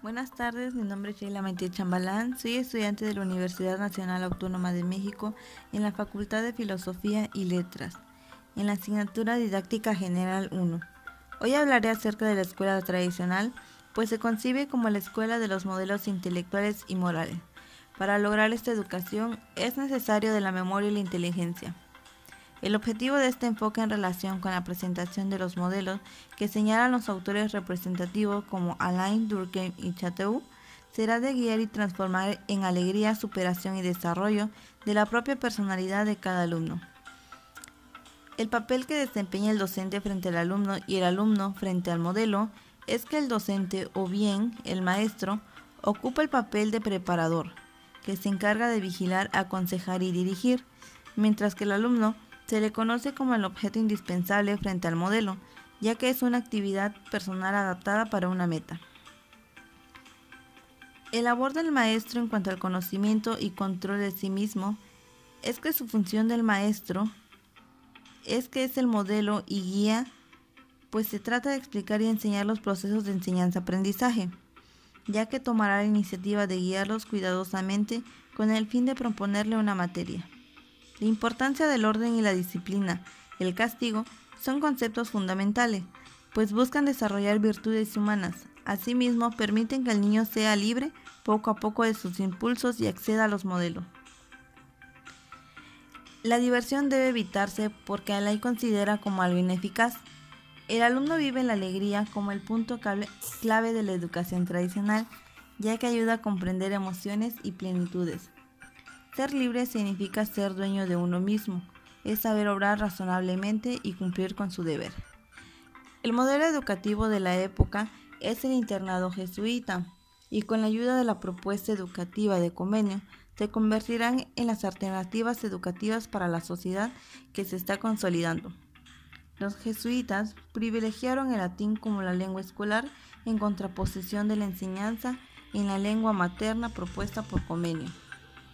Buenas tardes, mi nombre es Sheila Maite Chambalán, soy estudiante de la Universidad Nacional Autónoma de México en la Facultad de Filosofía y Letras, en la asignatura Didáctica General 1. Hoy hablaré acerca de la escuela tradicional, pues se concibe como la escuela de los modelos intelectuales y morales. Para lograr esta educación es necesario de la memoria y la inteligencia. El objetivo de este enfoque en relación con la presentación de los modelos que señalan los autores representativos como Alain, Durkheim y Chateau será de guiar y transformar en alegría, superación y desarrollo de la propia personalidad de cada alumno. El papel que desempeña el docente frente al alumno y el alumno frente al modelo es que el docente o bien el maestro ocupa el papel de preparador, que se encarga de vigilar, aconsejar y dirigir, mientras que el alumno se le conoce como el objeto indispensable frente al modelo, ya que es una actividad personal adaptada para una meta. El labor del maestro en cuanto al conocimiento y control de sí mismo es que su función del maestro es que es el modelo y guía, pues se trata de explicar y enseñar los procesos de enseñanza-aprendizaje, ya que tomará la iniciativa de guiarlos cuidadosamente con el fin de proponerle una materia. La importancia del orden y la disciplina, el castigo, son conceptos fundamentales, pues buscan desarrollar virtudes humanas. Asimismo, permiten que el niño sea libre poco a poco de sus impulsos y acceda a los modelos. La diversión debe evitarse porque la considera como algo ineficaz. El alumno vive la alegría como el punto clave de la educación tradicional, ya que ayuda a comprender emociones y plenitudes. Ser libre significa ser dueño de uno mismo, es saber obrar razonablemente y cumplir con su deber. El modelo educativo de la época es el internado jesuita y con la ayuda de la propuesta educativa de convenio se convertirán en las alternativas educativas para la sociedad que se está consolidando. Los jesuitas privilegiaron el latín como la lengua escolar en contraposición de la enseñanza en la lengua materna propuesta por convenio.